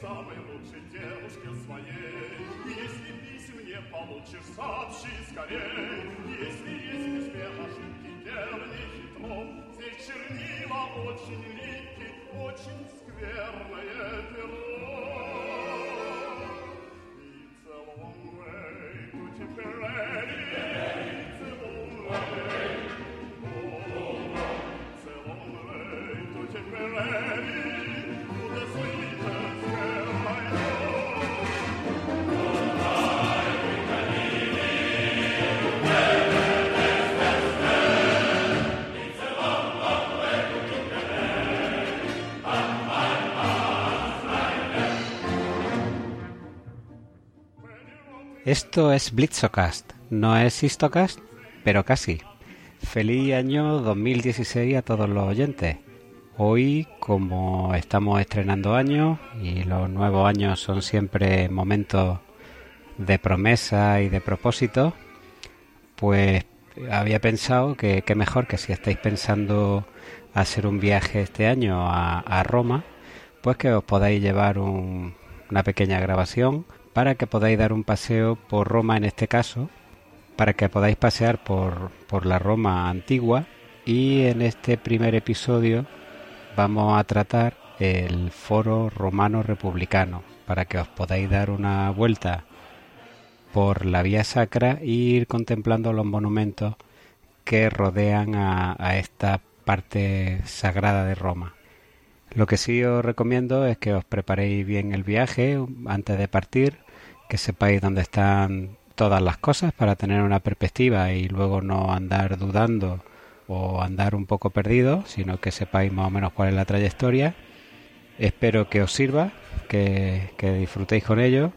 самой лучшей девушке своей. Если писем не получишь, сообщи скорей. Если есть в письме ошибки, не хитро. Здесь чернила очень липкие, очень скверное перо. It's a long way to Tipperary. Esto es Blitzocast, no es Histocast, pero casi. Feliz año 2016 a todos los oyentes. Hoy, como estamos estrenando años y los nuevos años son siempre momentos de promesa y de propósito, pues había pensado que qué mejor que si estáis pensando hacer un viaje este año a, a Roma, pues que os podáis llevar un- una pequeña grabación para que podáis dar un paseo por Roma en este caso, para que podáis pasear por, por la Roma antigua y en este primer episodio vamos a tratar el foro romano republicano para que os podáis dar una vuelta por la vía sacra e ir contemplando los monumentos que rodean a, a esta parte sagrada de Roma. Lo que sí os recomiendo es que os preparéis bien el viaje antes de partir, que sepáis dónde están todas las cosas para tener una perspectiva y luego no andar dudando o andar un poco perdido, sino que sepáis más o menos cuál es la trayectoria. Espero que os sirva, que, que disfrutéis con ello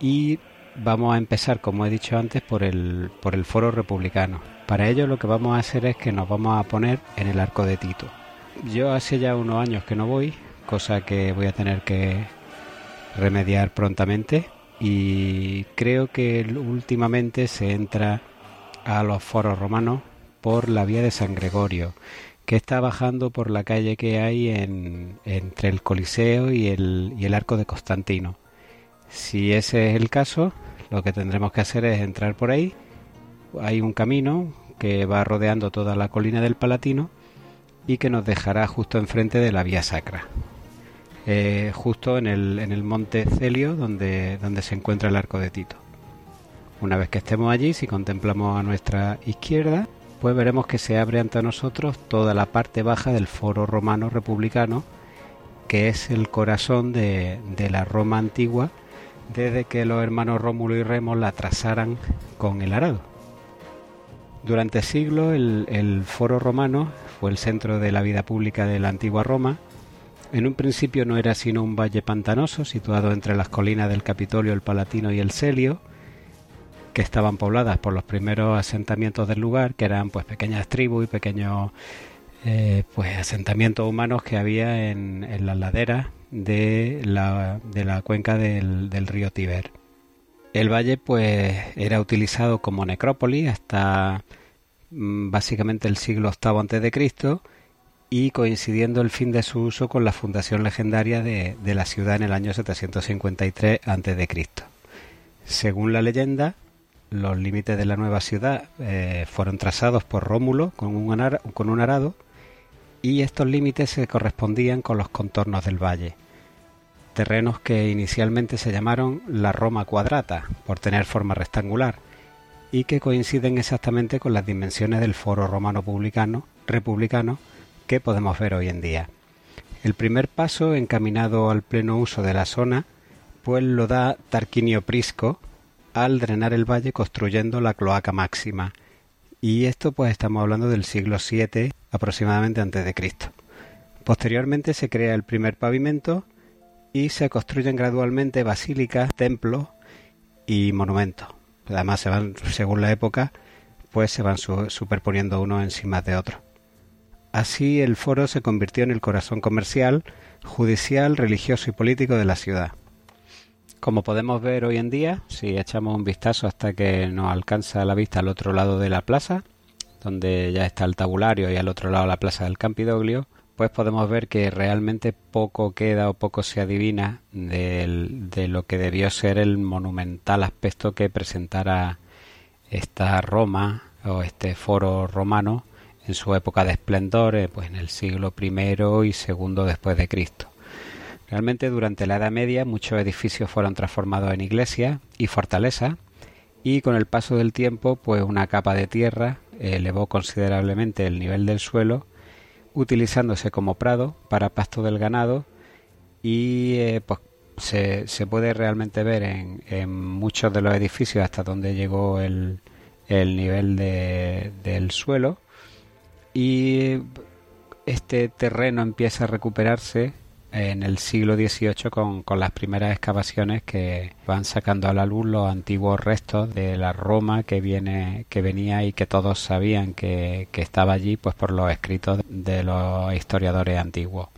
y vamos a empezar, como he dicho antes, por el, por el foro republicano. Para ello lo que vamos a hacer es que nos vamos a poner en el arco de Tito. Yo hace ya unos años que no voy, cosa que voy a tener que remediar prontamente y creo que últimamente se entra a los foros romanos por la vía de San Gregorio, que está bajando por la calle que hay en- entre el Coliseo y el, y el Arco de Constantino. Si ese es el caso, lo que tendremos que hacer es entrar por ahí. Hay un camino que va rodeando toda la colina del Palatino y que nos dejará justo enfrente de la vía sacra. Eh, justo en el, en el monte Celio donde, donde se encuentra el arco de Tito. Una vez que estemos allí, si contemplamos a nuestra izquierda, pues veremos que se abre ante nosotros toda la parte baja del foro romano republicano, que es el corazón de, de la Roma antigua, desde que los hermanos Rómulo y Remo la trazaran con el arado. Durante siglos el, el foro romano fue el centro de la vida pública de la antigua Roma. En un principio no era sino un valle pantanoso situado entre las colinas del Capitolio, el Palatino y el Celio, que estaban pobladas por los primeros asentamientos del lugar, que eran pues pequeñas tribus y pequeños eh, pues asentamientos humanos que había en, las laderas de la, de la cuenca del, río Tíber. El valle pues era utilizado como necrópolis hasta mm, básicamente el siglo VIII antes de Cristo y coincidiendo el fin de su uso con la fundación legendaria de, de la ciudad en el año 753 antes de Cristo. Según la leyenda, los límites de la nueva ciudad eh, fueron trazados por Rómulo con un, con un arado y estos límites se correspondían con los contornos del valle. Terrenos que inicialmente se llamaron la Roma Cuadrata por tener forma rectangular y que coinciden exactamente con las dimensiones del foro romano publicano, republicano que podemos ver hoy en día. El primer paso encaminado al pleno uso de la zona pues lo da Tarquinio Prisco al drenar el valle construyendo la cloaca máxima. Y esto pues estamos hablando del siglo VII aproximadamente antes de Cristo. Posteriormente se crea el primer pavimento y se construyen gradualmente basílicas, templos y monumentos. Además se van, según la época, pues se van su- superponiendo uno encima de otro. Así el foro se convirtió en el corazón comercial, judicial, religioso y político de la ciudad. Como podemos ver hoy en día, si echamos un vistazo hasta que nos alcanza la vista al otro lado de la plaza, donde ya está el tabulario y al otro lado la plaza del Campidoglio, pues podemos ver que realmente poco queda o poco se adivina de lo que debió ser el monumental aspecto que presentara esta Roma o este foro romano en su época de esplendor, eh, pues en el siglo I y II después de Cristo. Realmente durante la Edad Media muchos edificios fueron transformados en iglesias y fortalezas y con el paso del tiempo pues una capa de tierra elevó considerablemente el nivel del suelo utilizándose como prado para pasto del ganado y eh, pues se, puede realmente ver en, muchos de los edificios hasta donde llegó el, el nivel de, del suelo y este terreno empieza a recuperarse en el siglo XVIII con, con, las primeras excavaciones que van sacando a la luz los antiguos restos de la Roma que viene que venía y que todos sabían que, que estaba allí pues por los escritos de los historiadores antiguos.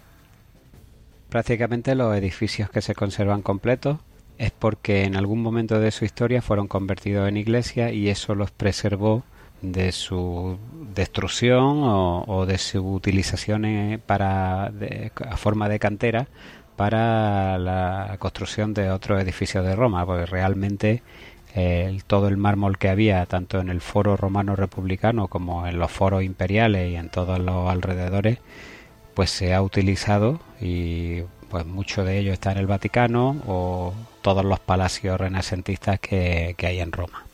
Prácticamente los edificios que se conservan completos es porque en algún momento de su historia fueron convertidos en iglesia y eso los preservó de su destrucción o, de su utilización para a forma de cantera para la construcción de otros edificios de Roma, porque realmente todo el mármol que había tanto en el foro romano republicano como en los foros imperiales y en todos los alrededores, pues se ha utilizado y pues mucho de ello está en el Vaticano o todos los palacios renacentistas que hay en Roma.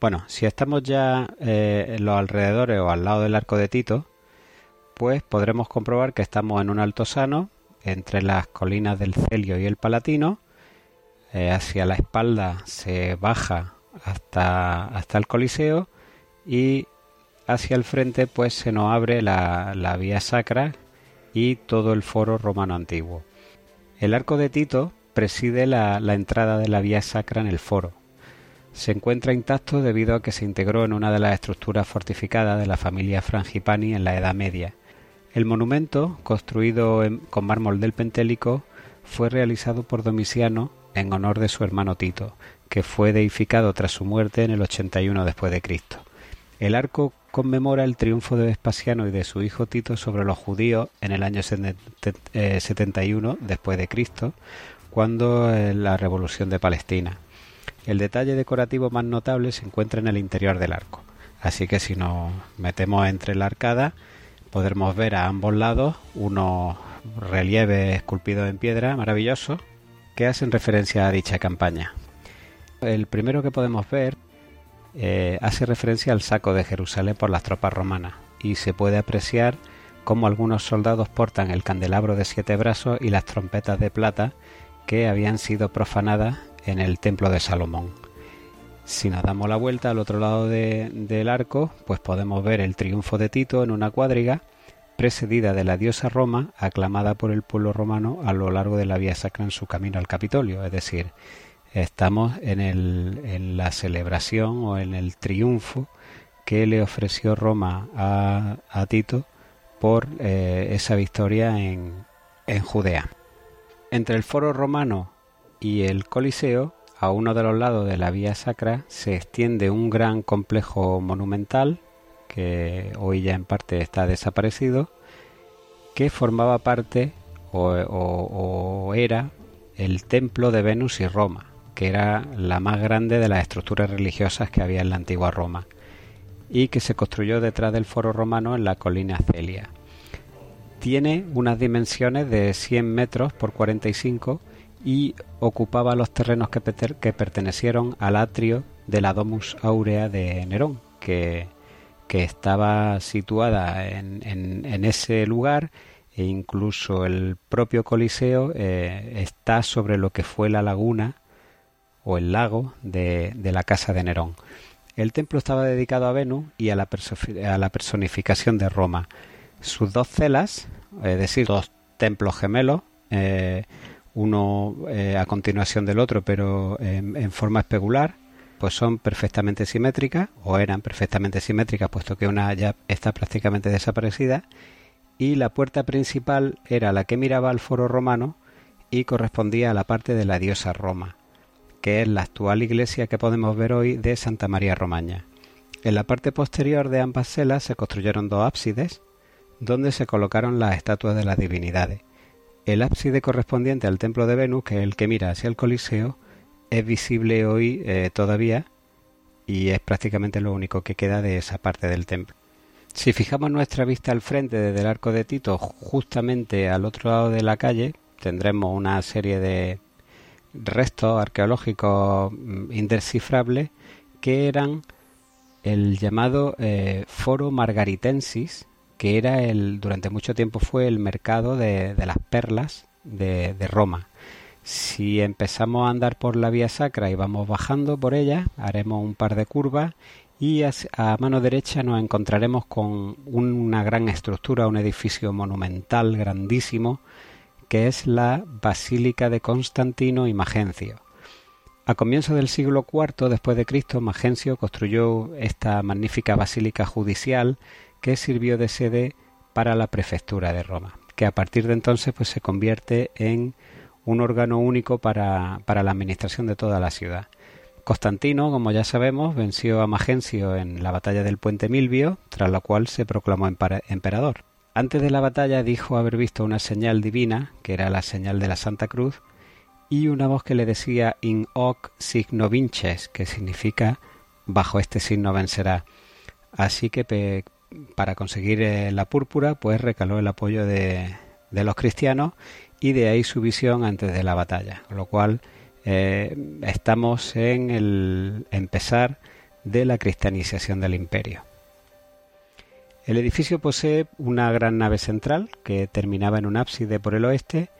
Bueno, si estamos ya eh, en los alrededores o al lado del arco de Tito, pues podremos comprobar que estamos en un alto sano entre las colinas del Celio y el Palatino. Eh, hacia la espalda se baja hasta, hasta el Coliseo y hacia el frente pues se nos abre la, la vía sacra y todo el foro romano antiguo. El arco de Tito preside la, la entrada de la vía sacra en el foro se encuentra intacto debido a que se integró en una de las estructuras fortificadas de la familia Frangipani en la Edad Media. El monumento, construido con mármol del Pentélico, fue realizado por Domiciano en honor de su hermano Tito, que fue deificado tras su muerte en el 81 después de Cristo. El arco conmemora el triunfo de Vespasiano y de su hijo Tito sobre los judíos en el año 71 eh, después de Cristo, cuando eh, la revolución de Palestina. El detalle decorativo más notable se encuentra en el interior del arco, así que si nos metemos entre la arcada podremos ver a ambos lados unos relieves esculpidos en piedra maravillosos que hacen referencia a dicha campaña. El primero que podemos ver eh, hace referencia al saco de Jerusalén por las tropas romanas y se puede apreciar cómo algunos soldados portan el candelabro de siete brazos y las trompetas de plata que habían sido profanadas en el templo de Salomón. Si nos damos la vuelta al otro lado del arco, pues podemos ver el triunfo de Tito en una cuadriga precedida de la diosa Roma, aclamada por el pueblo romano a lo largo de la vía sacra en su camino al Capitolio. Es decir, estamos en, el, la celebración o en el triunfo que le ofreció Roma a, a Tito por eh, esa victoria en, en Judea. Entre el foro romano y el Coliseo, a uno de los lados de la vía sacra, se extiende un gran complejo monumental, que hoy ya en parte está desaparecido, que formaba parte o, era el templo de Venus y Roma, que era la más grande de las estructuras religiosas que había en la antigua Roma, y que se construyó detrás del foro romano en la colina Celia. Tiene unas dimensiones de 100 metros por 45 y ocupaba los terrenos que, que pertenecieron al atrio de la Domus Aurea de Nerón, que, que estaba situada en, en, ese lugar e incluso el propio Coliseo eh, está sobre lo que fue la laguna o el lago de, de, la casa de Nerón. El templo estaba dedicado a Venus y a la, a la personificación de Roma. Sus dos celas, es decir, dos templos gemelos, eh, uno eh, a continuación del otro, pero en, forma especular, pues son perfectamente simétricas, o eran perfectamente simétricas, puesto que una ya está prácticamente desaparecida, y la puerta principal era la que miraba al foro romano y correspondía a la parte de la diosa Roma, que es la actual iglesia que podemos ver hoy de Santa María Romaña. En la parte posterior de ambas celas se construyeron dos ábsides, donde se colocaron las estatuas de las divinidades. El ábside correspondiente al templo de Venus, que es el que mira hacia el Coliseo, es visible hoy eh, todavía y es prácticamente lo único que queda de esa parte del templo. Si fijamos nuestra vista al frente desde el arco de Tito, justamente al otro lado de la calle, tendremos una serie de restos arqueológicos mm, indescifrables que eran el llamado eh, Foro Margaritensis, que era el durante mucho tiempo fue el mercado de, las perlas de, de, Roma. Si empezamos a andar por la vía sacra y vamos bajando por ella, haremos un par de curvas y a, mano derecha nos encontraremos con una gran estructura, un edificio monumental grandísimo, que es la Basílica de Constantino y Magencio. A comienzos del siglo IV después de Cristo, Magencio construyó esta magnífica basílica judicial que sirvió de sede para la prefectura de Roma, que a partir de entonces pues se convierte en un órgano único para, para la administración de toda la ciudad. Constantino, como ya sabemos, venció a Magencio en la batalla del puente Milvio, tras la cual se proclamó emperador. Antes de la batalla dijo haber visto una señal divina, que era la señal de la Santa Cruz, y una voz que le decía in hoc signo vinces, que significa bajo este signo vencerá. Así que para conseguir eh, la púrpura, pues recaló el apoyo de, de, los cristianos y de ahí su visión antes de la batalla, con lo cual eh, estamos en el empezar de la cristianización del imperio. El edificio posee una gran nave central que terminaba en un ábside por el oeste,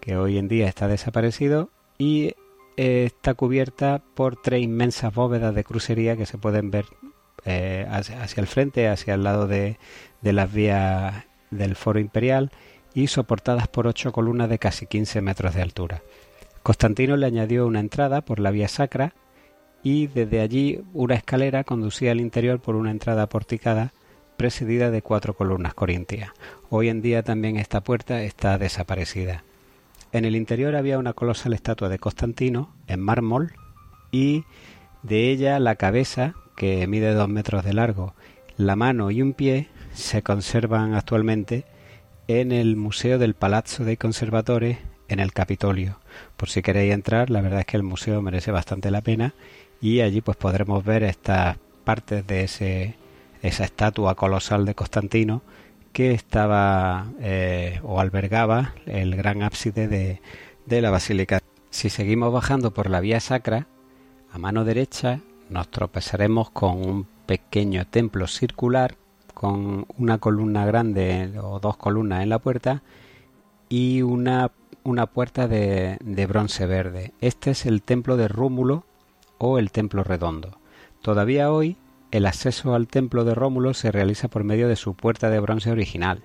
que hoy en día está desaparecido, y eh, está cubierta por tres inmensas bóvedas de crucería que se pueden ver eh, hacia, el frente, hacia el lado de, de las vías del foro imperial, y soportadas por ocho columnas de casi 15 metros de altura. Constantino le añadió una entrada por la vía sacra y desde allí una escalera conducía al interior por una entrada porticada presidida de cuatro columnas corintias. Hoy en día también esta puerta está desaparecida. En el interior había una colosal estatua de Constantino en mármol y de ella la cabeza, que mide dos metros de largo, la mano y un pie se conservan actualmente en el Museo del Palazzo dei Conservatori en el Capitolio. Por si queréis entrar, la verdad es que el museo merece bastante la pena y allí pues podremos ver estas partes de ese, esa estatua colosal de Constantino que estaba eh, o albergaba el gran ábside de, de la basílica. Si seguimos bajando por la vía sacra, a mano derecha nos tropezaremos con un pequeño templo circular con una columna grande o dos columnas en la puerta y una una puerta de, de bronce verde. Este es el templo de Rómulo o el templo redondo. Todavía hoy el acceso al templo de Rómulo se realiza por medio de su puerta de bronce original.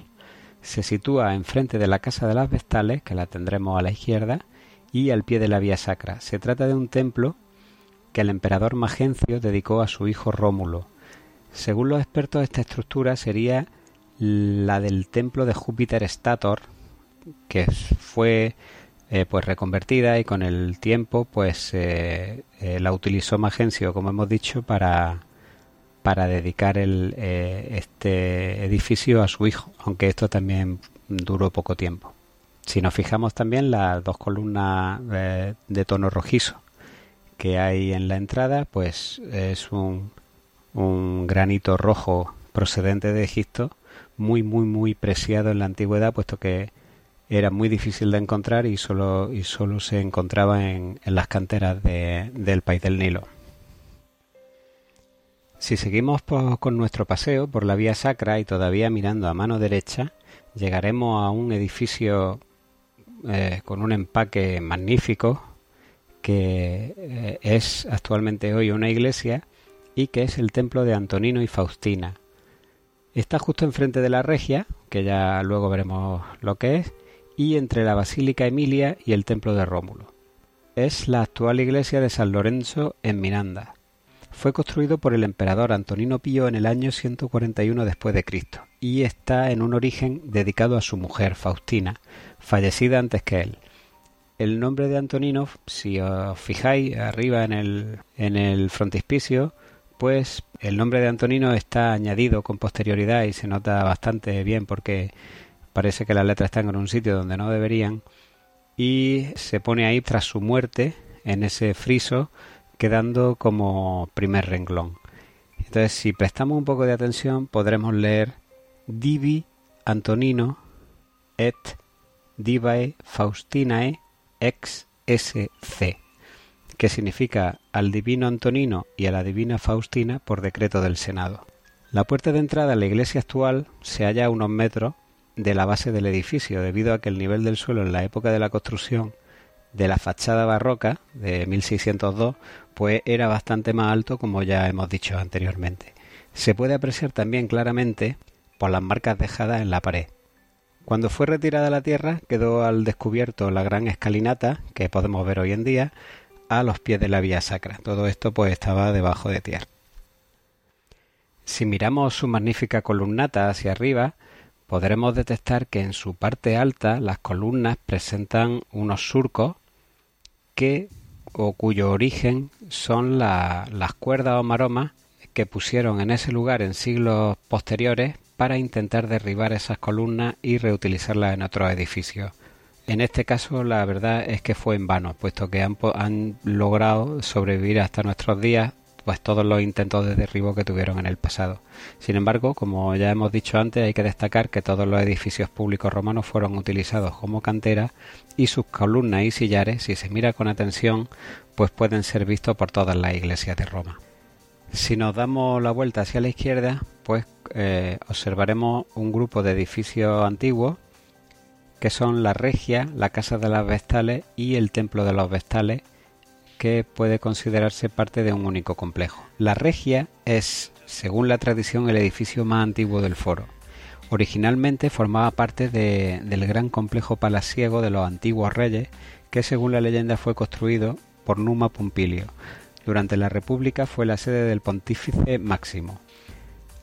Se sitúa enfrente de la casa de las Vestales, que la tendremos a la izquierda, y al pie de la vía sacra. Se trata de un templo que el emperador Magencio dedicó a su hijo Rómulo. Según los expertos, esta estructura sería la del templo de Júpiter Stator, que fue eh, pues reconvertida y con el tiempo pues eh, eh, la utilizó Magencio como hemos dicho para para dedicar el, este edificio a su hijo aunque esto también duró poco tiempo si nos fijamos también las dos columnas de tono rojizo que hay en la entrada pues es un, un granito rojo procedente de Egipto muy muy muy preciado en la antigüedad puesto que era muy difícil de encontrar y solo, y solo se encontraba en, en las canteras de, del país del Nilo. Si seguimos con nuestro paseo por la vía sacra y todavía mirando a mano derecha, llegaremos a un edificio eh, con un empaque magnífico que eh, es actualmente hoy una iglesia y que es el templo de Antonino y Faustina. Está justo enfrente de la regia, que ya luego veremos lo que es, y entre la Basílica Emilia y el Templo de Rómulo. Es la actual iglesia de San Lorenzo en Miranda. Fue construido por el emperador Antonino Pío en el año 141 después de Cristo y está en un origen dedicado a su mujer Faustina, fallecida antes que él. El nombre de Antonino, si os fijáis arriba en el, en el frontispicio, pues el nombre de Antonino está añadido con posterioridad y se nota bastante bien porque parece que las letras están en un sitio donde no deberían y se pone ahí tras su muerte en ese friso quedando como primer renglón. Entonces, si prestamos un poco de atención, podremos leer Divi Antonino et Divae Faustinae ex que significa al divino Antonino y a la divina Faustina por decreto del Senado. La puerta de entrada a la iglesia actual se halla a unos metros de la base del edificio, debido a que el nivel del suelo en la época de la construcción de la fachada barroca de 1602 pues era bastante más alto como ya hemos dicho anteriormente. Se puede apreciar también claramente por las marcas dejadas en la pared. Cuando fue retirada la tierra quedó al descubierto la gran escalinata que podemos ver hoy en día a los pies de la vía sacra. Todo esto pues estaba debajo de tierra. Si miramos su magnífica columnata hacia arriba, podremos detectar que en su parte alta las columnas presentan unos surcos que o cuyo origen son las cuerdas o maromas que pusieron en ese lugar en siglos posteriores para intentar derribar esas columnas y reutilizarlas en otros edificios. En este caso la verdad es que fue en vano, puesto que han, han logrado sobrevivir hasta nuestros días pues todos los intentos de derribo que tuvieron en el pasado. Sin embargo, como ya hemos dicho antes, hay que destacar que todos los edificios públicos romanos fueron utilizados como cantera y sus columnas y sillares, si se mira con atención, pues pueden ser vistos por todas las iglesias de Roma. Si nos damos la vuelta hacia la izquierda, pues eh, observaremos un grupo de edificios antiguos que son la Regia, la Casa de las Vestales y el Templo de los Vestales, que puede considerarse parte de un único complejo. La Regia es, según la tradición, el edificio más antiguo del foro. Originalmente formaba parte del gran complejo palaciego de los antiguos reyes, que según la leyenda fue construido por Numa Pompilio. Durante la República fue la sede del pontífice Máximo.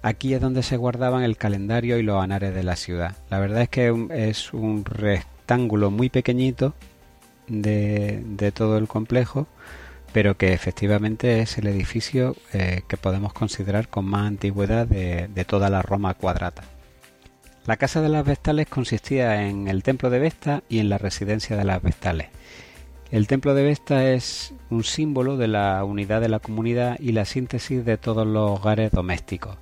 Aquí es donde se guardaban el calendario y los anares de la ciudad. La verdad es que es un rectángulo muy pequeñito de, todo el complejo, pero que efectivamente es el edificio eh, que podemos considerar con más antigüedad de, toda la Roma cuadrata. La casa de las Vestales consistía en el templo de Vesta y en la residencia de las Vestales. El templo de Vesta es un símbolo de la unidad de la comunidad y la síntesis de todos los hogares domésticos.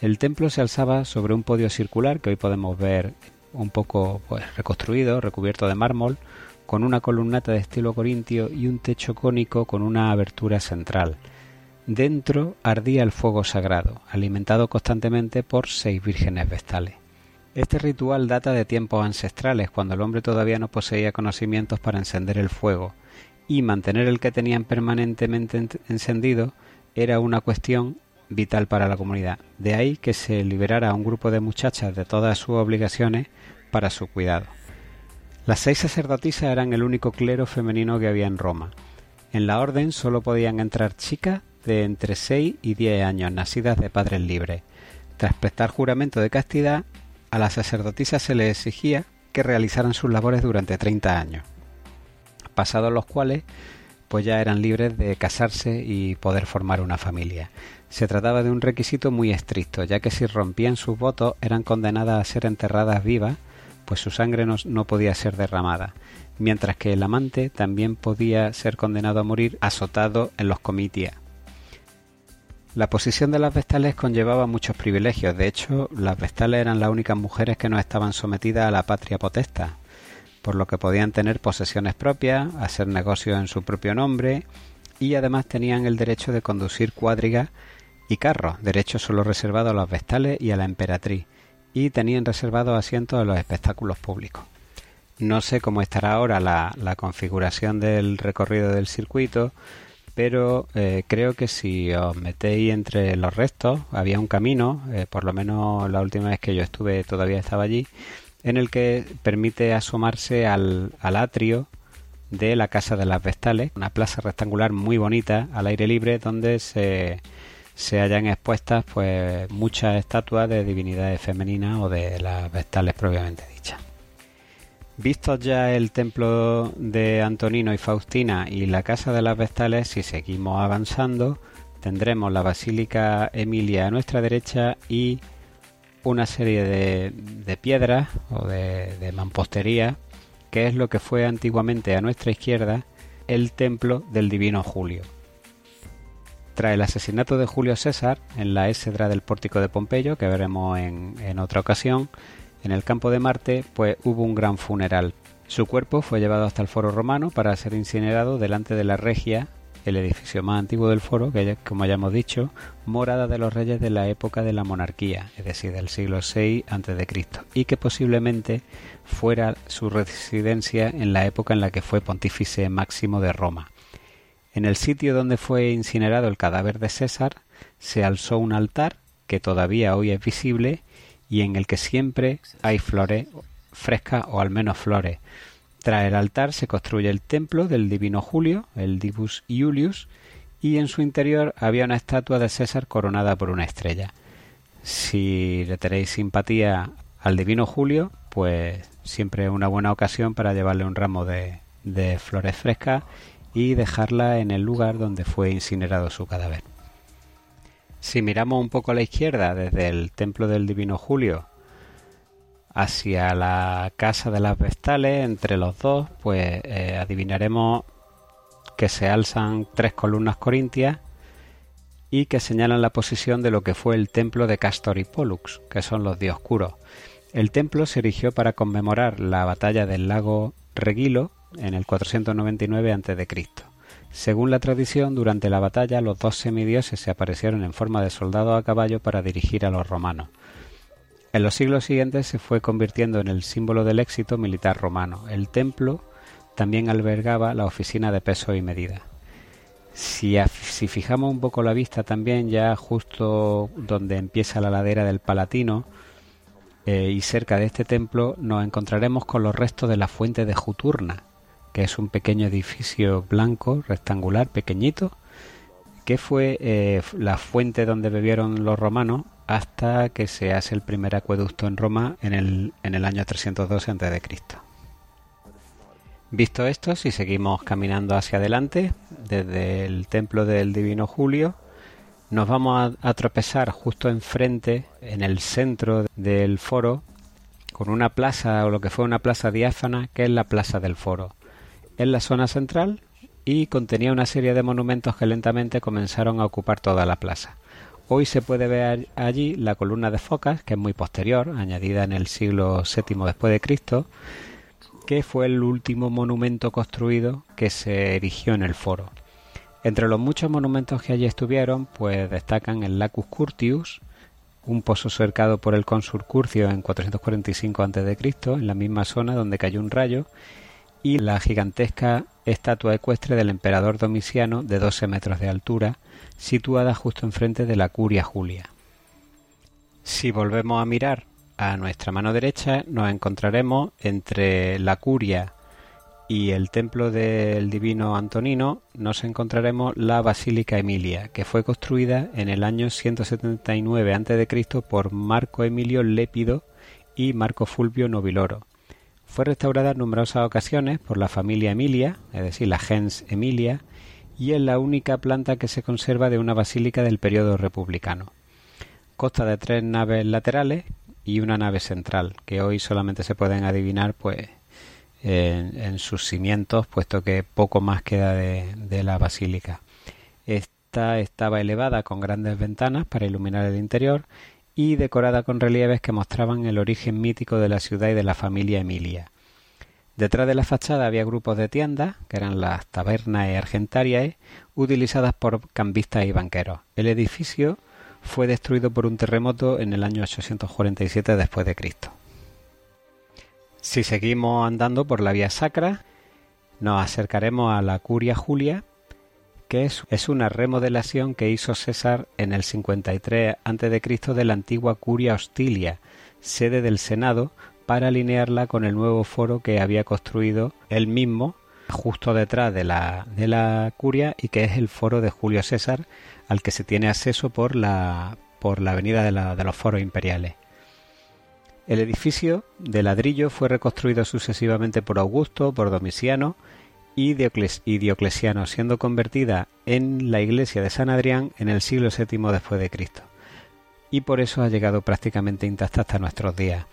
El templo se alzaba sobre un podio circular que hoy podemos ver un poco pues, reconstruido, recubierto de mármol, con una columnata de estilo corintio y un techo cónico con una abertura central. Dentro ardía el fuego sagrado, alimentado constantemente por seis vírgenes vestales. Este ritual data de tiempos ancestrales, cuando el hombre todavía no poseía conocimientos para encender el fuego, y mantener el que tenían permanentemente encendido era una cuestión vital para la comunidad. De ahí que se liberara a un grupo de muchachas de todas sus obligaciones para su cuidado. Las seis sacerdotisas eran el único clero femenino que había en Roma. En la orden solo podían entrar chicas de entre 6 y 10 años, nacidas de padres libres. Tras prestar juramento de castidad, a las sacerdotisas se les exigía que realizaran sus labores durante 30 años, pasados los cuales pues ya eran libres de casarse y poder formar una familia. Se trataba de un requisito muy estricto, ya que si rompían sus votos eran condenadas a ser enterradas vivas pues su sangre no, podía ser derramada, mientras que el amante también podía ser condenado a morir azotado en los comitias. La posición de las vestales conllevaba muchos privilegios, de hecho, las vestales eran las únicas mujeres que no estaban sometidas a la patria potesta, por lo que podían tener posesiones propias, hacer negocios en su propio nombre y además tenían el derecho de conducir cuadrigas y carros, derecho solo reservado a las vestales y a la emperatriz, y tenían reservados asientos en los espectáculos públicos. No sé cómo estará ahora la, configuración del recorrido del circuito, pero eh, creo que si os metéis entre los restos, había un camino, eh, por lo menos la última vez que yo estuve todavía estaba allí, en el que permite asomarse al, atrio de la Casa de las Vestales, una plaza rectangular muy bonita al aire libre donde se se hayan expuestas pues muchas estatuas de divinidades femeninas o de las vestales propiamente dichas. Vistos ya el templo de Antonino y Faustina y la casa de las vestales, si seguimos avanzando, tendremos la Basílica Emilia a nuestra derecha y una serie de, piedras o de, de mampostería, que es lo que fue antiguamente a nuestra izquierda el templo del Divino Julio. Tras el asesinato de Julio César en la Ésedra del Pórtico de Pompeyo, que veremos en, en otra ocasión, en el campo de Marte, pues hubo un gran funeral. Su cuerpo fue llevado hasta el foro romano para ser incinerado delante de la regia el edificio más antiguo del foro, que como ya hemos dicho, morada de los reyes de la época de la monarquía, es decir, del siglo VI a.C., y que posiblemente fuera su residencia en la época en la que fue pontífice máximo de Roma. En el sitio donde fue incinerado el cadáver de César se alzó un altar que todavía hoy es visible y en el que siempre hay flores frescas o al menos flores, tras el altar se construye el templo del divino Julio, el Divus Iulius, y en su interior había una estatua de César coronada por una estrella. Si le tenéis simpatía al divino Julio, pues siempre es una buena ocasión para llevarle un ramo de, de flores frescas y dejarla en el lugar donde fue incinerado su cadáver. Si miramos un poco a la izquierda desde el templo del divino Julio hacia la casa de las Vestales, entre los dos, pues eh, adivinaremos que se alzan tres columnas corintias y que señalan la posición de lo que fue el templo de Castor y Pollux, que son los dioscuros. El templo se erigió para conmemorar la batalla del lago Regilo en el 499 a.C. Según la tradición, durante la batalla los dos semidioses se aparecieron en forma de soldados a caballo para dirigir a los romanos. En los siglos siguientes se fue convirtiendo en el símbolo del éxito militar romano. El templo también albergaba la oficina de peso y medida. Si, fijamos un poco la vista también, ya justo donde empieza la ladera del Palatino eh, y cerca de este templo, nos encontraremos con los restos de la fuente de Juturna, que es un pequeño edificio blanco, rectangular, pequeñito, que fue eh, la fuente donde bebieron los romanos hasta que se hace el primer acueducto en Roma en el, en el año 312 a.C. Visto esto, si seguimos caminando hacia adelante, desde el templo del Divino Julio, nos vamos a, a tropezar justo enfrente, en el centro del foro, con una plaza o lo que fue una plaza diáfana, que es la Plaza del Foro. Es la zona central y contenía una serie de monumentos que lentamente comenzaron a ocupar toda la plaza. Hoy se puede ver allí la columna de focas, que es muy posterior, añadida en el siglo VII después de Cristo, que fue el último monumento construido que se erigió en el foro. Entre los muchos monumentos que allí estuvieron, pues destacan el Lacus Curtius, un pozo cercado por el cónsul Curcio en 445 a.C., en la misma zona donde cayó un rayo, y la gigantesca estatua ecuestre del emperador Domiciano de 12 metros de altura, situada justo enfrente de la Curia Julia. Si volvemos a mirar a nuestra mano derecha, nos encontraremos entre la Curia y el templo del divino Antonino, nos encontraremos la Basílica Emilia, que fue construida en el año 179 a.C. por Marco Emilio Lépido y Marco Fulvio Noviloro. Fue restaurada en numerosas ocasiones por la familia Emilia, es decir, la gens Emilia, y es la única planta que se conserva de una basílica del periodo republicano. Consta de tres naves laterales y una nave central, que hoy solamente se pueden adivinar pues en, sus cimientos, puesto que poco más queda de, de la basílica. Esta estaba elevada con grandes ventanas para iluminar el interior y decorada con relieves que mostraban el origen mítico de la ciudad y de la familia Emilia. Detrás de la fachada había grupos de tiendas, que eran las tabernas y argentarias, utilizadas por cambistas y banqueros. El edificio fue destruido por un terremoto en el año 847 después de Cristo. Si seguimos andando por la vía sacra, nos acercaremos a la Curia Julia, que es, es una remodelación que hizo César en el 53 a.C. de la antigua Curia Hostilia, sede del Senado, para alinearla con el nuevo foro que había construido él mismo justo detrás de la, de la curia y que es el foro de Julio César al que se tiene acceso por la, por la avenida de, de los foros imperiales. El edificio de ladrillo fue reconstruido sucesivamente por Augusto, por Domiciano y Dioclesiano, siendo convertida en la iglesia de San Adrián en el siglo VII después de Cristo. Y por eso ha llegado prácticamente intacta hasta nuestros días.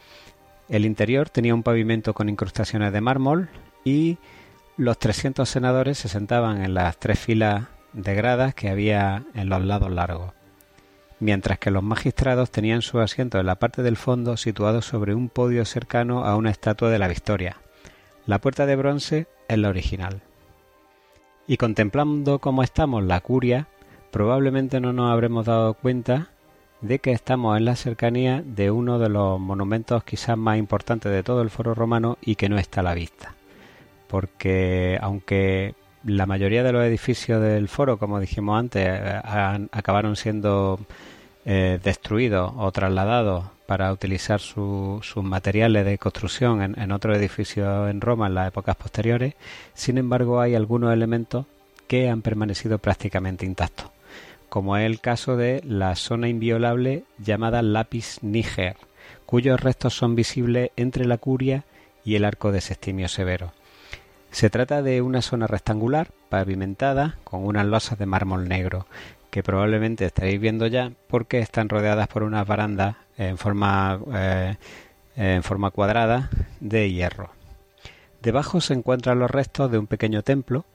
El interior tenía un pavimento con incrustaciones de mármol y los 300 senadores se sentaban en las tres filas de gradas que había en los lados largos, mientras que los magistrados tenían su asiento en la parte del fondo situado sobre un podio cercano a una estatua de la Victoria. La puerta de bronce es la original. Y contemplando cómo estamos la curia, probablemente no nos habremos dado cuenta de que estamos en la cercanía de uno de los monumentos quizás más importantes de todo el foro romano y que no está a la vista. Porque aunque la mayoría de los edificios del foro, como dijimos antes, eh, acabaron siendo eh, destruidos o trasladados para utilizar sus materiales de construcción en, otros edificios en Roma en las épocas posteriores. Sin embargo, hay algunos elementos que han permanecido prácticamente intactos, como es el caso de la zona inviolable llamada Lapis Níger, cuyos restos son visibles entre la curia y el arco de Sextimio Severo. Se trata de una zona rectangular, pavimentada, con unas losas de mármol negro, que probablemente estaréis viendo ya porque están rodeadas por unas barandas en forma, eh, en forma cuadrada de hierro. Debajo se encuentran los restos de un pequeño templo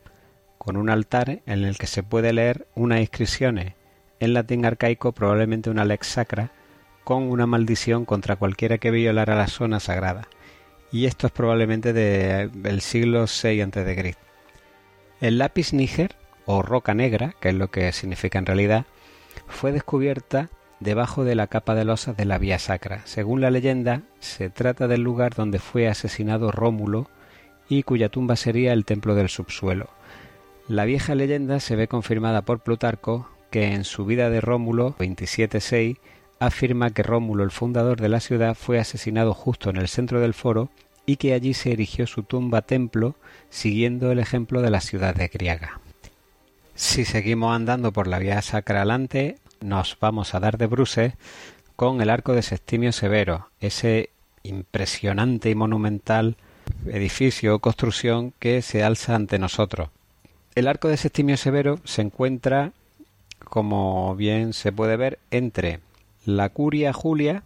con un altar en el que se puede leer unas inscripciones en latín arcaico, probablemente una lex sacra, con una maldición contra cualquiera que violara la zona sagrada. Y esto es probablemente del siglo VI a.C. El lápiz níger o roca negra, que es lo que significa en realidad, fue descubierta debajo de la capa de losas de la Vía Sacra. Según la leyenda, se trata del lugar donde fue asesinado Rómulo y cuya tumba sería el templo del subsuelo. La vieja leyenda se ve confirmada por Plutarco, que en su vida de Rómulo 27.6 afirma que Rómulo, el fundador de la ciudad, fue asesinado justo en el centro del foro y que allí se erigió su tumba templo siguiendo el ejemplo de la ciudad de Griaga. Si seguimos andando por la vía sacra nos vamos a dar de bruces con el arco de Sextimio Severo, ese impresionante y monumental edificio o construcción que se alza ante nosotros. El arco de Sextimio Severo se encuentra, como bien se puede ver, entre la Curia Julia,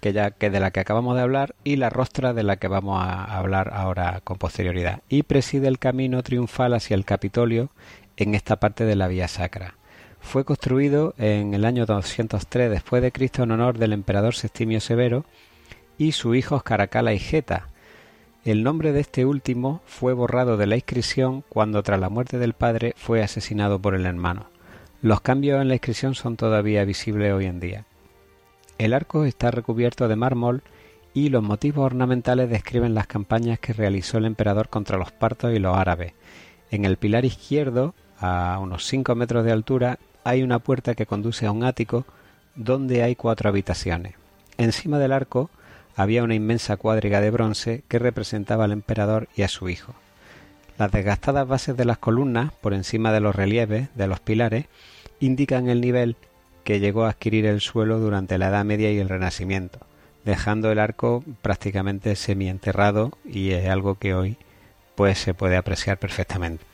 que ya que de la que acabamos de hablar, y la rostra de la que vamos a hablar ahora con posterioridad, y preside el camino triunfal hacia el Capitolio en esta parte de la vía sacra. Fue construido en el año 203 después de Cristo en honor del emperador Sextimio Severo y su hijo Caracala y Geta. El nombre de este último fue borrado de la inscripción cuando tras la muerte del padre fue asesinado por el hermano. Los cambios en la inscripción son todavía visibles hoy en día. El arco está recubierto de mármol y los motivos ornamentales describen las campañas que realizó el emperador contra los partos y los árabes. En el pilar izquierdo a unos 5 metros de altura, hay una puerta que conduce a un ático donde hay cuatro habitaciones. Encima del arco había una inmensa cuadriga de bronce que representaba al emperador y a su hijo. Las desgastadas bases de las columnas, por encima de los relieves de los pilares, indican el nivel que llegó a adquirir el suelo durante la Edad Media y el Renacimiento, dejando el arco prácticamente semienterrado y es algo que hoy pues se puede apreciar perfectamente.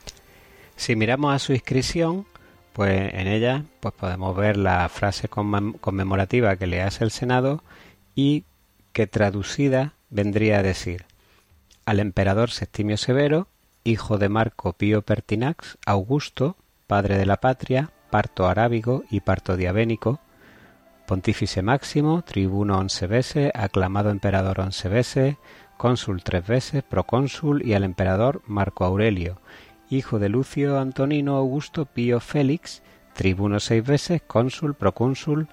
Si miramos a su inscripción, pues en ella pues podemos ver la frase conmemorativa que le hace el Senado y que traducida vendría a decir al emperador Septimio Severo, hijo de Marco Pío Pertinax, Augusto, padre de la patria, parto arábigo y parto diabénico, pontífice máximo, tribuno once veces, aclamado emperador once veces, cónsul tres veces, procónsul y al emperador Marco Aurelio, hijo de Lucio Antonino Augusto Pío Félix, tribuno seis veces, cónsul, procónsul,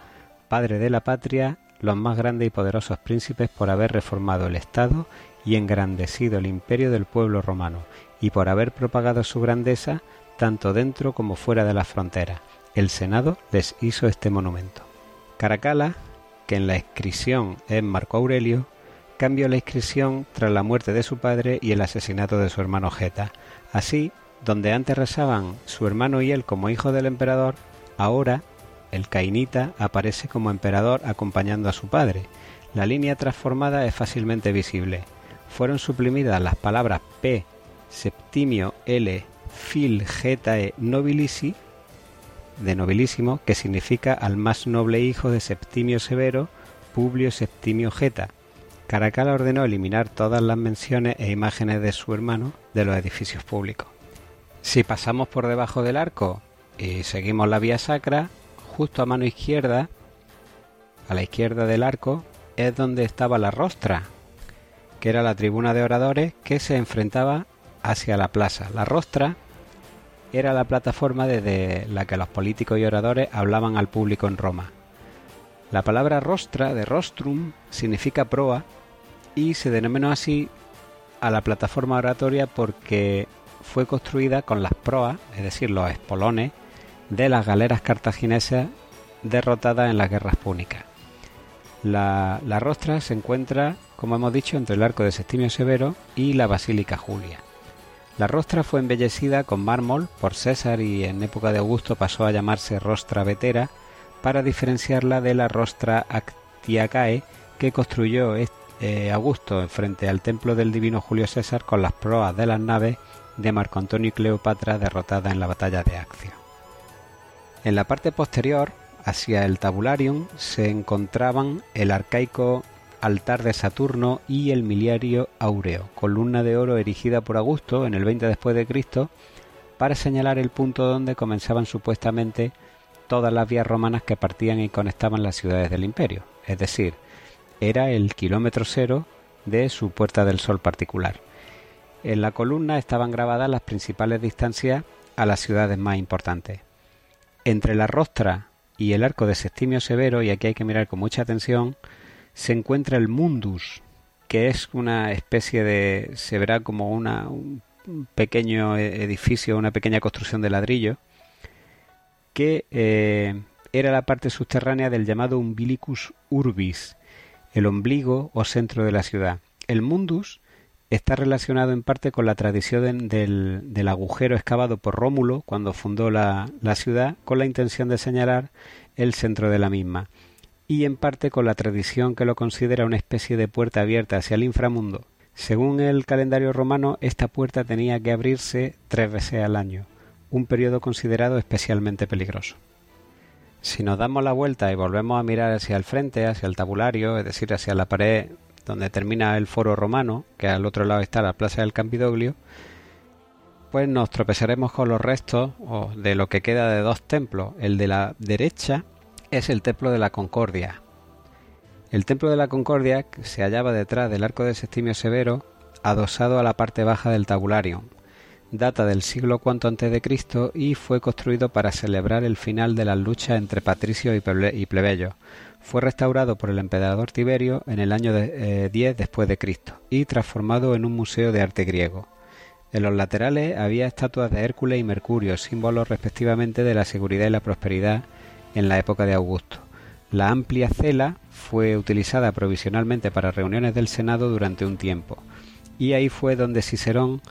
padre de la patria, los más grandes y poderosos príncipes por haber reformado el Estado y engrandecido el imperio del pueblo romano, y por haber propagado su grandeza tanto dentro como fuera de las fronteras. El Senado les hizo este monumento. Caracala, que en la inscripción es Marco Aurelio, cambió la inscripción tras la muerte de su padre y el asesinato de su hermano Geta. Así, donde antes rezaban su hermano y él como hijo del emperador, ahora el cainita aparece como emperador acompañando a su padre. La línea transformada es fácilmente visible. Fueron suprimidas las palabras P, Septimio L. Filgetae Nobilisi, de nobilísimo, que significa al más noble hijo de Septimio Severo, Publio Septimio Geta. Caracalla ordenó eliminar todas las menciones e imágenes de su hermano de los edificios públicos. Si pasamos por debajo del arco y seguimos la vía sacra, justo a mano izquierda, a la izquierda del arco, es donde estaba la rostra, que era la tribuna de oradores que se enfrentaba hacia la plaza. La rostra era la plataforma desde la que los políticos y oradores hablaban al público en Roma. La palabra rostra de rostrum significa proa y se denominó así a la plataforma oratoria porque fue construida con las proas, es decir, los espolones, de las galeras cartaginesas derrotadas en las guerras púnicas. La, rostra se encuentra, como hemos dicho, entre el arco de Septimio Severo y la Basílica Julia. La rostra fue embellecida con mármol por César y en época de Augusto pasó a llamarse rostra vetera para diferenciarla de la rostra actiacae que construyó eh, Augusto frente al templo del divino Julio César con las proas de las naves de Marco Antonio y Cleopatra derrotadas en la batalla de Accio. En la parte posterior, hacia el tabularium, se encontraban el arcaico altar de Saturno y el miliario áureo, columna de oro erigida por Augusto en el 20 después de Cristo para señalar el punto donde comenzaban supuestamente todas las vías romanas que partían y conectaban las ciudades del imperio, es decir, era el kilómetro cero de su Puerta del Sol particular. En la columna estaban grabadas las principales distancias a las ciudades más importantes. Entre la rostra y el arco de Septimio Severo, y aquí hay que mirar con mucha atención, se encuentra el Mundus, que es una especie de, se verá como una, un pequeño e-, edificio, una pequeña construcción de ladrillo, que eh, era la parte subterránea del llamado Umbilicus Urbis, el ombligo o centro de la ciudad. El Mundus está relacionado en parte con la tradición del, del, agujero excavado por Rómulo cuando fundó la, la ciudad con la intención de señalar el centro de la misma y en parte con la tradición que lo considera una especie de puerta abierta hacia el inframundo. Según el calendario romano, esta puerta tenía que abrirse tres veces al año, un periodo considerado especialmente peligroso. Si nos damos la vuelta y volvemos a mirar hacia el frente, hacia el tabulario, es decir, hacia la pared donde termina el foro romano, que al otro lado está la plaza del Campidoglio, pues nos tropezaremos con los restos de lo que queda de dos templos, el de la derecha es el Templo de la Concordia. El Templo de la Concordia se hallaba detrás del arco de Septimio Severo, adosado a la parte baja del tabulario. Data del siglo IV antes de Cristo y fue construido para celebrar el final de las luchas entre patricios y plebeyos. Fue restaurado por el emperador Tiberio en el año 10 eh, después de Cristo y transformado en un museo de arte griego. En los laterales había estatuas de Hércules y Mercurio, símbolos respectivamente de la seguridad y la prosperidad en la época de Augusto. La amplia cela fue utilizada provisionalmente para reuniones del Senado durante un tiempo, y ahí fue donde Cicerón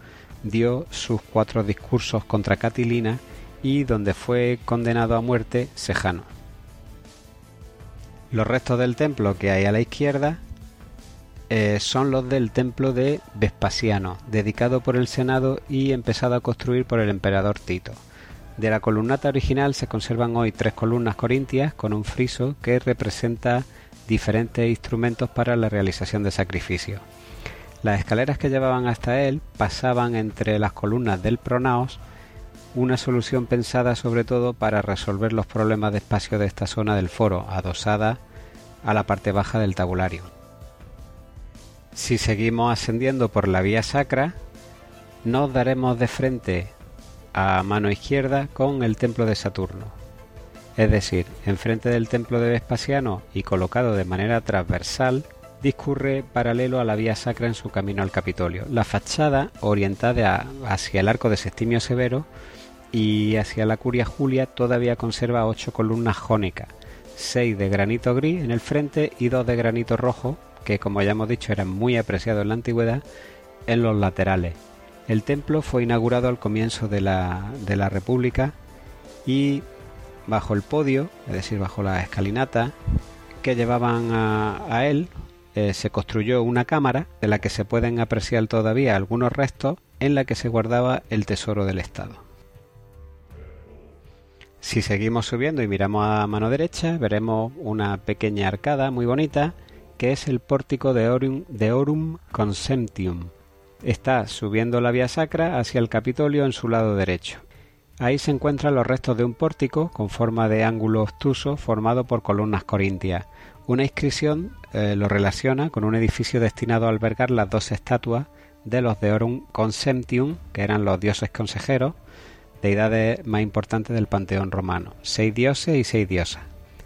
dio sus cuatro discursos contra Catilina y donde fue condenado a muerte Sejano. Los restos del templo que hay a la izquierda eh, son los del templo de Vespasiano, dedicado por el Senado y empezado a construir por el emperador Tito. De la columnata original se conservan hoy tres columnas corintias con un friso que representa diferentes instrumentos para la realización de sacrificios. Las escaleras que llevaban hasta él pasaban entre las columnas del pronaos, una solución pensada sobre todo para resolver los problemas de espacio de esta zona del foro, adosada a la parte baja del tabulario. Si seguimos ascendiendo por la vía sacra, nos daremos de frente a mano izquierda con el templo de Saturno. Es decir, enfrente del templo de Vespasiano y colocado de manera transversal, discurre paralelo a la vía sacra en su camino al Capitolio. La fachada, orientada hacia el arco de Septimio Severo y hacia la Curia Julia, todavía conserva ocho columnas jónicas, seis de granito gris en el frente y dos de granito rojo, que como ya hemos dicho eran muy apreciados en la antigüedad, en los laterales, el templo fue inaugurado al comienzo de la, de la República y bajo el podio, es decir, bajo la escalinata que llevaban a, él, eh, se construyó una cámara de la que se pueden apreciar todavía algunos restos en la que se guardaba el tesoro del Estado. Si seguimos subiendo y miramos a mano derecha, veremos una pequeña arcada muy bonita que es el pórtico de Orum, de Consentium. Está subiendo la vía sacra hacia el Capitolio en su lado derecho. Ahí se encuentran los restos de un pórtico con forma de ángulo obtuso formado por columnas corintias. Una inscripción eh, lo relaciona con un edificio destinado a albergar las dos estatuas de los de Orum Consentium, que eran los dioses consejeros, deidades más importantes del panteón romano, seis dioses y seis diosas.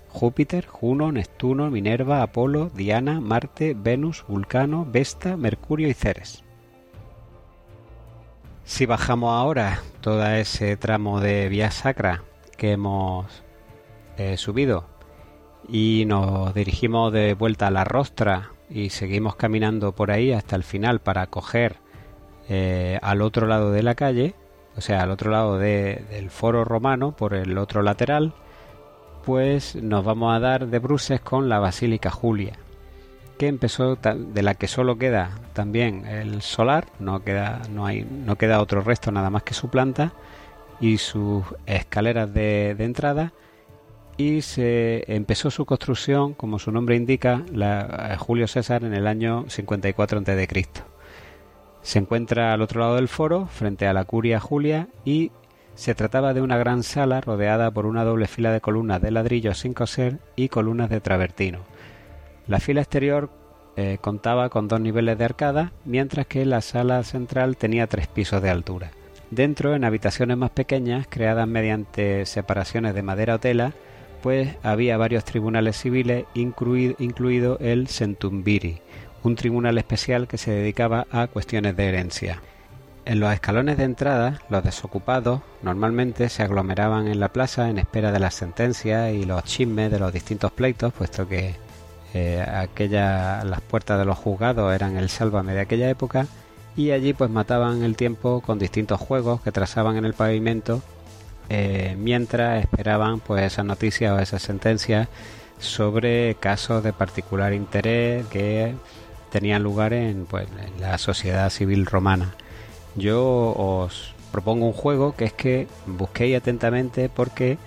Júpiter, Juno, Neptuno, Minerva, Apolo, Diana, Marte, Venus, Vulcano, Vesta, Mercurio y Ceres. Si bajamos ahora todo ese tramo de vía sacra que hemos eh, subido y nos dirigimos de vuelta a la rostra y seguimos caminando por ahí hasta el final para coger eh, al otro lado de la calle, o sea, al otro lado del foro romano, por el otro lateral, pues nos vamos a dar de bruces con la Basílica Julia, que empezó de la que solo queda también el solar, no queda, no hay, no queda otro resto nada más que su planta y sus escaleras de, de entrada y se empezó su construcción, como su nombre indica, la, Julio César en el año 54 a.C. Se encuentra al otro lado del foro, frente a la Curia Julia, y se trataba de una gran sala rodeada por una doble fila de columnas de ladrillo sin coser y columnas de travertino. La fila exterior eh, contaba con dos niveles de arcada, mientras que la sala central tenía tres pisos de altura. Dentro, en habitaciones más pequeñas, creadas mediante separaciones de madera o tela, pues había varios tribunales civiles, incluido el Centumbiri, un tribunal especial que se dedicaba a cuestiones de herencia. En los escalones de entrada, los desocupados normalmente se aglomeraban en la plaza en espera de las sentencias y los chismes de los distintos pleitos, puesto que eh, aquella, las puertas de los juzgados eran el sálvame de aquella época, y allí pues mataban el tiempo con distintos juegos que trazaban en el pavimento eh, mientras esperaban pues esas noticias o esas sentencias sobre casos de particular interés que tenían lugar en, pues, la sociedad civil romana. Yo os propongo un juego que es que busquéis atentamente porque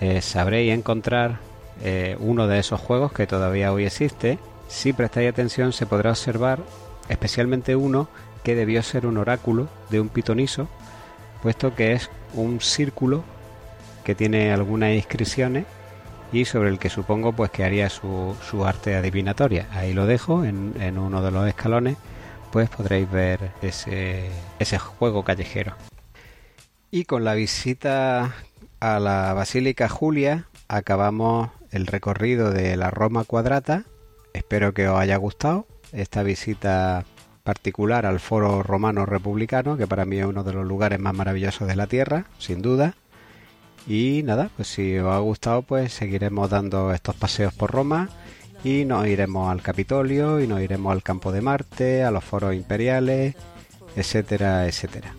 eh, sabréis encontrar eh, uno de esos juegos que todavía hoy existe. Si prestáis atención se podrá observar especialmente uno que debió ser un oráculo de un pitoniso, puesto que es un círculo que tiene algunas inscripciones y sobre el que supongo pues que haría su, su arte adivinatoria. Ahí lo dejo en, en, uno de los escalones, pues podréis ver ese, ese juego callejero. Y con la visita a la Basílica Julia acabamos el recorrido de la Roma Cuadrata. Espero que os haya gustado esta visita particular al Foro Romano Republicano, que para mí es uno de los lugares más maravillosos de la Tierra, sin duda. Y nada, pues si os ha gustado, pues seguiremos dando estos paseos por Roma y nos iremos al Capitolio y nos iremos al Campo de Marte, a los foros imperiales, etcétera, etcétera.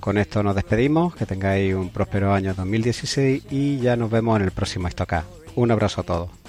Con esto nos despedimos, que tengáis un próspero año 2016 y ya nos vemos en el próximo Estocá. Un abrazo a todos.